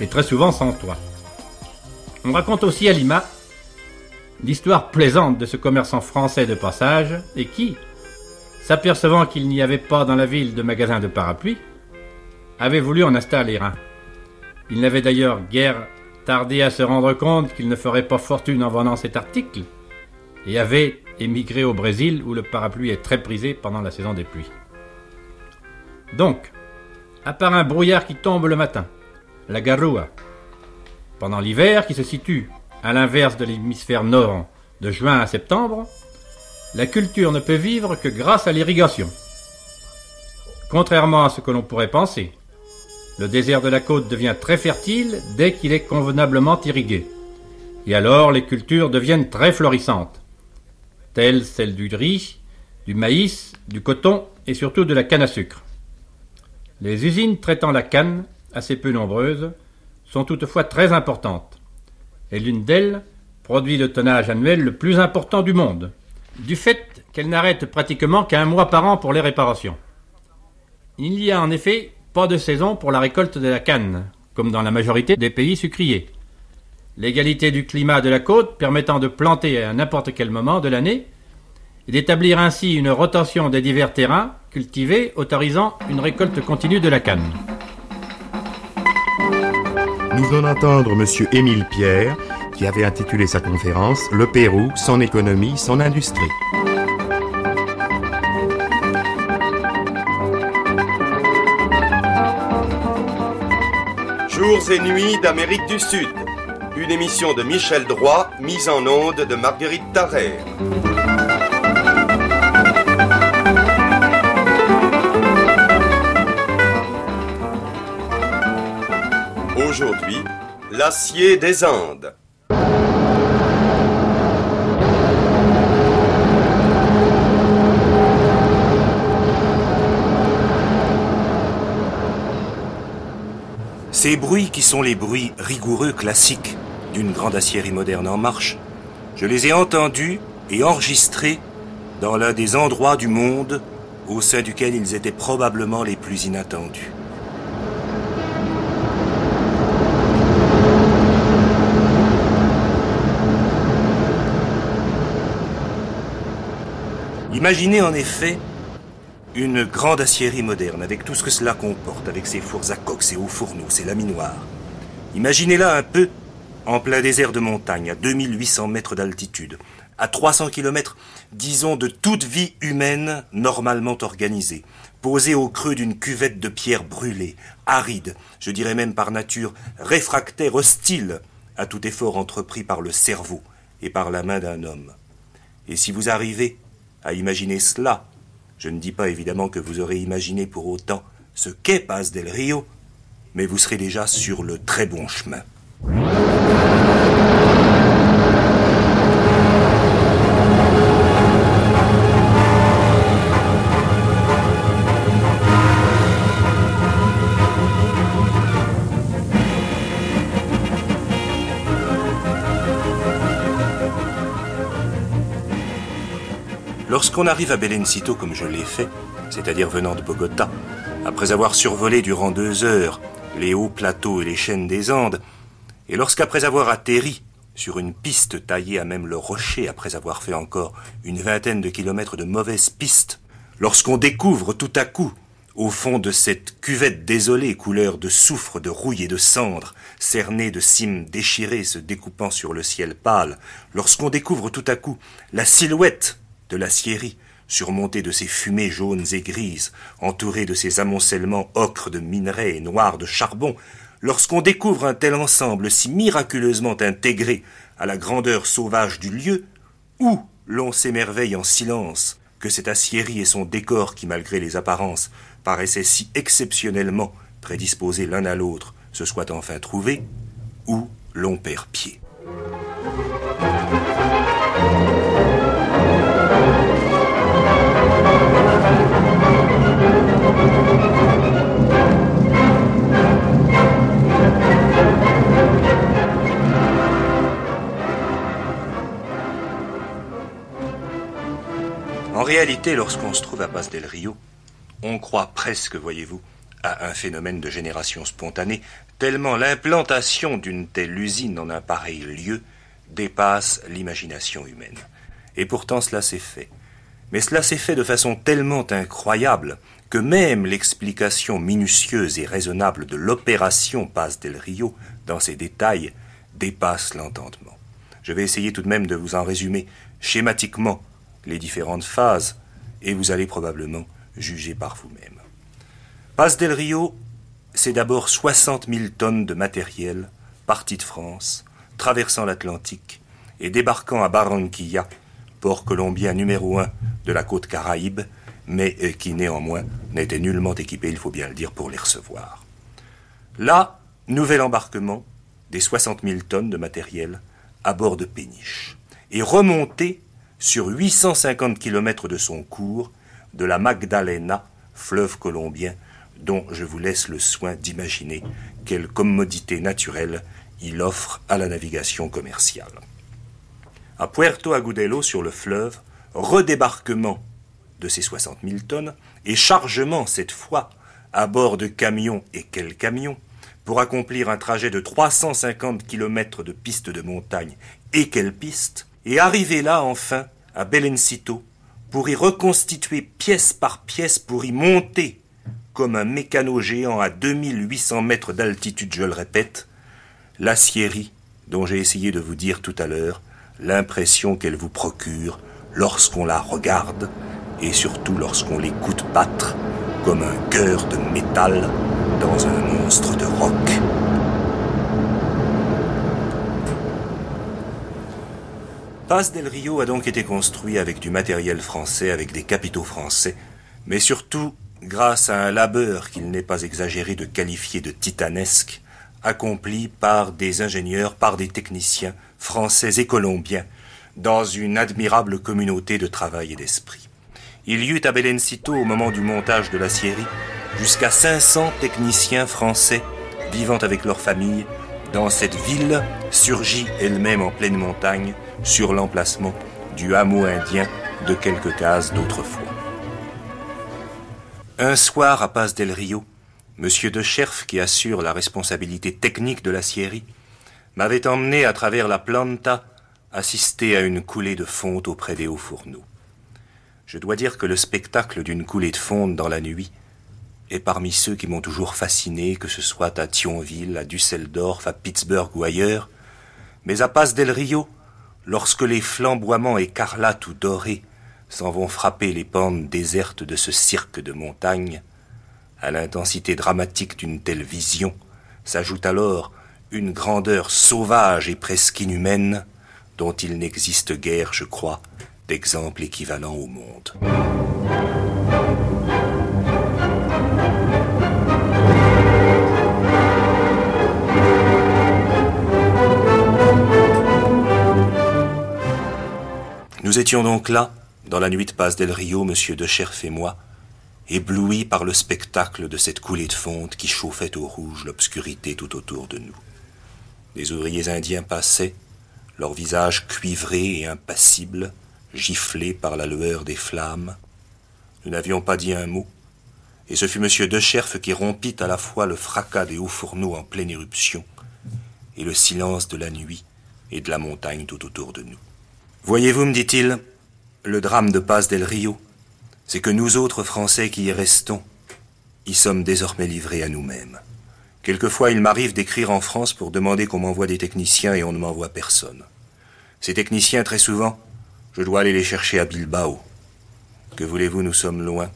et très souvent sans toit. On raconte aussi à Lima l'histoire plaisante de ce commerçant français de passage et qui, s'apercevant qu'il n'y avait pas dans la ville de magasin de parapluies, avait voulu en installer un. Il n'avait d'ailleurs guère tardé à se rendre compte qu'il ne ferait pas fortune en vendant cet article et avait émigré au Brésil où le parapluie est très prisé pendant la saison des pluies. Donc, à part un brouillard qui tombe le matin, la garua, pendant l'hiver qui se situe à l'inverse de l'hémisphère nord, de juin à septembre, la culture ne peut vivre que grâce à l'irrigation. Contrairement à ce que l'on pourrait penser, le désert de la côte devient très fertile dès qu'il est convenablement irrigué. Et alors les cultures deviennent très florissantes, telles celles du riz, du maïs, du coton et surtout de la canne à sucre. Les usines traitant la canne, assez peu nombreuses, sont toutefois très importantes et l'une d'elles produit le tonnage annuel le plus important du monde, du fait qu'elle n'arrête pratiquement qu'un mois par an pour les réparations. Il n'y a en effet pas de saison pour la récolte de la canne, comme dans la majorité des pays sucriers. L'égalité du climat de la côte permettant de planter à n'importe quel moment de l'année et d'établir ainsi une rotation des divers terrains cultivés autorisant une récolte continue de la canne. Nous venons d'entendre M. Émile Pierre, qui avait intitulé sa conférence Le Pérou, son économie, son industrie. Jours et nuits d'Amérique du Sud. Une émission de Michel Droit, mise en onde de Marguerite Tarrère. Des. Ces bruits qui sont les bruits rigoureux classiques d'une grande aciérie moderne en marche, je les ai entendus et enregistrés dans l'un des endroits du monde au sein duquel ils étaient probablement les plus inattendus. Imaginez en effet une grande aciérie moderne avec tout ce que cela comporte, avec ses fours à coque, ses hauts fourneaux, ses laminoirs. Imaginez-la un peu en plein désert de montagne, à 2800 mètres d'altitude, à 300 km, disons, de toute vie humaine normalement organisée, posée au creux d'une cuvette de pierre brûlée, aride, je dirais même par nature réfractaire, hostile à tout effort entrepris par le cerveau et par la main d'un homme. Et si vous arrivez à imaginer cela, je ne dis pas évidemment que vous aurez imaginé pour autant ce qu'est Paz del Rio, mais vous serez déjà sur le très bon chemin. Lorsqu'on arrive à Belencito comme je l'ai fait, c'est-à-dire venant de Bogota, après avoir survolé durant deux heures les hauts plateaux et les chaînes des Andes, et lorsqu'après avoir atterri sur une piste taillée à même le rocher, après avoir fait encore une vingtaine de kilomètres de mauvaises pistes, lorsqu'on découvre tout à coup, au fond de cette cuvette désolée couleur de soufre, de rouille et de cendre, cernée de cimes déchirées se découpant sur le ciel pâle, lorsqu'on découvre tout à coup la silhouette de la scierie, surmontée de ses fumées jaunes et grises, entourée de ses amoncellements ocre de minerais et noirs de charbon, lorsqu'on découvre un tel ensemble si miraculeusement intégré à la grandeur sauvage du lieu, où l'on s'émerveille en silence que cette aciérie et son décor qui, malgré les apparences, paraissaient si exceptionnellement prédisposés l'un à l'autre, se soient enfin trouvés, où l'on perd pied. Réalité, lorsqu'on se trouve à Paz del Rio, on croit presque, voyez-vous, à un phénomène de génération spontanée, tellement l'implantation d'une telle usine en un pareil lieu dépasse l'imagination humaine. Et pourtant cela s'est fait. Mais cela s'est fait de façon tellement incroyable que même l'explication minutieuse et raisonnable de l'opération Paz del Rio, dans ses détails, dépasse l'entendement. Je vais essayer tout de même de vous en résumer schématiquement les différentes phases, et vous allez probablement juger par vous-même. Paz del Rio, c'est d'abord 60 000 tonnes de matériel parti de France, traversant l'Atlantique et débarquant à Barranquilla, port colombien numéro un de la côte caraïbe, mais euh, qui néanmoins n'était nullement équipé, il faut bien le dire, pour les recevoir. Là, nouvel embarquement des 60 000 tonnes de matériel à bord de péniche, et remonté sur 850 km de son cours de la Magdalena, fleuve colombien, dont je vous laisse le soin d'imaginer quelle commodité naturelle il offre à la navigation commerciale. À Puerto Agudelo, sur le fleuve, redébarquement de ces 60 000 tonnes et chargement cette fois à bord de camions et quels camions pour accomplir un trajet de 350 km de piste de montagne et quelle piste et arriver là enfin à Belencito pour y reconstituer pièce par pièce pour y monter comme un mécano géant à 2800 mètres d'altitude, je le répète, l'acierie dont j'ai essayé de vous dire tout à l'heure l'impression qu'elle vous procure lorsqu'on la regarde et surtout lorsqu'on l'écoute battre comme un cœur de métal dans un monstre de roc. Paz del Rio a donc été construit avec du matériel français, avec des capitaux français, mais surtout grâce à un labeur qu'il n'est pas exagéré de qualifier de titanesque, accompli par des ingénieurs, par des techniciens français et colombiens, dans une admirable communauté de travail et d'esprit. Il y eut à Belencito, au moment du montage de la scierie, jusqu'à 500 techniciens français vivant avec leurs familles dans cette ville surgie elle-même en pleine montagne sur l'emplacement du hameau indien de quelques cases d'autrefois. Un soir à Paz del Rio, Monsieur de Scherf, qui assure la responsabilité technique de la scierie, m'avait emmené à travers la planta assister à une coulée de fonte auprès des hauts fourneaux. Je dois dire que le spectacle d'une coulée de fonte dans la nuit est parmi ceux qui m'ont toujours fasciné, que ce soit à Thionville, à Düsseldorf, à Pittsburgh ou ailleurs, Mais à Paz del Rio, lorsque les flamboiements écarlates ou dorés s'en vont frapper les pentes désertes de ce cirque de montagne, à l'intensité dramatique d'une telle vision s'ajoute alors une grandeur sauvage et presque inhumaine dont il n'existe guère, je crois, d'exemple équivalent au monde. Nous étions donc là, dans la nuit de Paz del Rio, monsieur de Cherf et moi, éblouis par le spectacle de cette coulée de fonte qui chauffait au rouge l'obscurité tout autour de nous. Des ouvriers indiens passaient, leurs visages cuivrés et impassibles, giflés par la lueur des flammes. Nous n'avions pas dit un mot, et ce fut M. Decherf qui rompit à la fois le fracas des hauts fourneaux en pleine éruption et le silence de la nuit et de la montagne tout autour de nous. Voyez-vous, me dit-il, le drame de Paz del Rio, c'est que nous autres Français qui y restons, y sommes désormais livrés à nous-mêmes. Quelquefois, il m'arrive d'écrire en France pour demander qu'on m'envoie des techniciens et on ne m'envoie personne. Ces techniciens, très souvent, je dois aller les chercher à Bilbao. Que voulez-vous, nous sommes loin.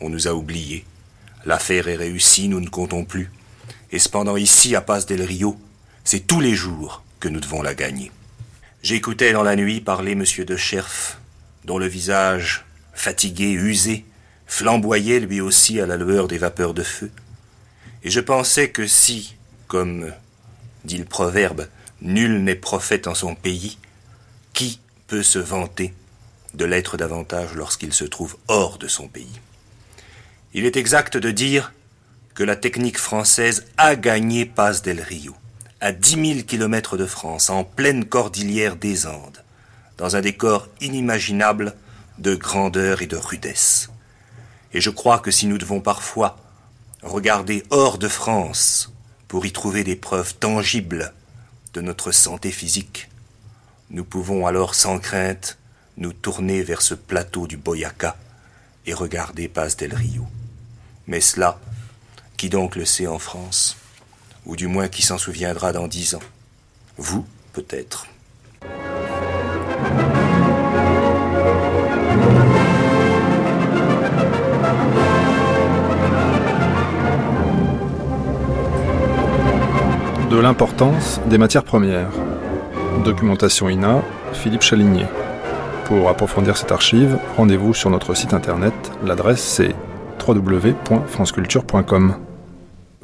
On nous a oubliés. L'affaire est réussie, nous ne comptons plus. Et cependant, ici, à Paz del Rio, c'est tous les jours que nous devons la gagner. J'écoutais dans la nuit parler M. de Cherf, dont le visage fatigué, usé, flamboyait lui aussi à la lueur des vapeurs de feu. Et je pensais que si, comme dit le proverbe, nul n'est prophète en son pays, qui peut se vanter de l'être davantage lorsqu'il se trouve hors de son pays? Il est exact de dire que la technique française a gagné Paz del Rio, à dix mille kilomètres de France, en pleine cordillère des Andes, dans un décor inimaginable de grandeur et de rudesse. Et je crois que si nous devons parfois regarder hors de France pour y trouver des preuves tangibles de notre santé physique, nous pouvons alors sans crainte nous tourner vers ce plateau du Boyaca et regarder Paz del Rio. Mais cela, qui donc le sait en France? Ou du moins qui s'en souviendra dans dix ans Vous, peut-être. De l'importance des matières premières. Documentation INA, Philippe Chaligné. Pour approfondir cette archive, rendez-vous sur notre site internet. L'adresse c'est www.franceculture.com.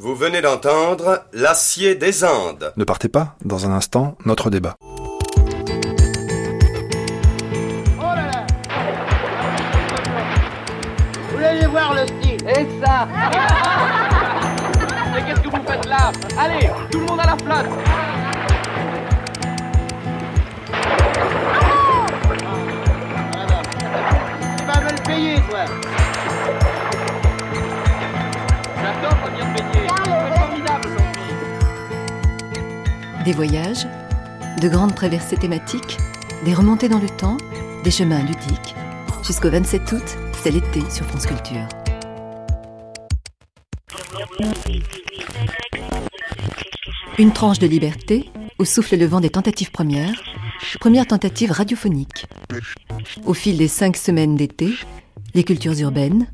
Vous venez d'entendre L'acier des Andes. Ne partez pas, dans un instant, notre débat. Vous voulez voir le style? Et ça. Mais qu'est-ce que vous faites là? Allez, tout le monde à la flotte Tu vas me le payer, toi. J'adore revenir payer Des voyages, de grandes traversées thématiques, des remontées dans le temps, des chemins ludiques. Jusqu'au 27 août, c'est l'été sur France Culture. Une tranche de liberté, au souffle le vent des tentatives premières, première tentative radiophonique. Au fil des cinq semaines d'été, les cultures urbaines,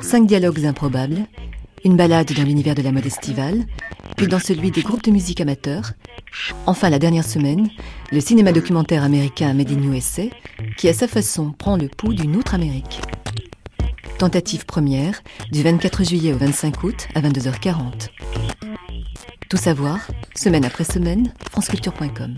cinq dialogues improbables, une balade dans l'univers de la mode estivale, puis dans celui des groupes de musique amateurs. Enfin, la dernière semaine, le cinéma documentaire américain Made in USA, qui à sa façon prend le pouls d'une autre Amérique. Tentative première, du 24 juillet au 25 août à 22h40. Tout savoir, semaine après semaine, franceculture.com.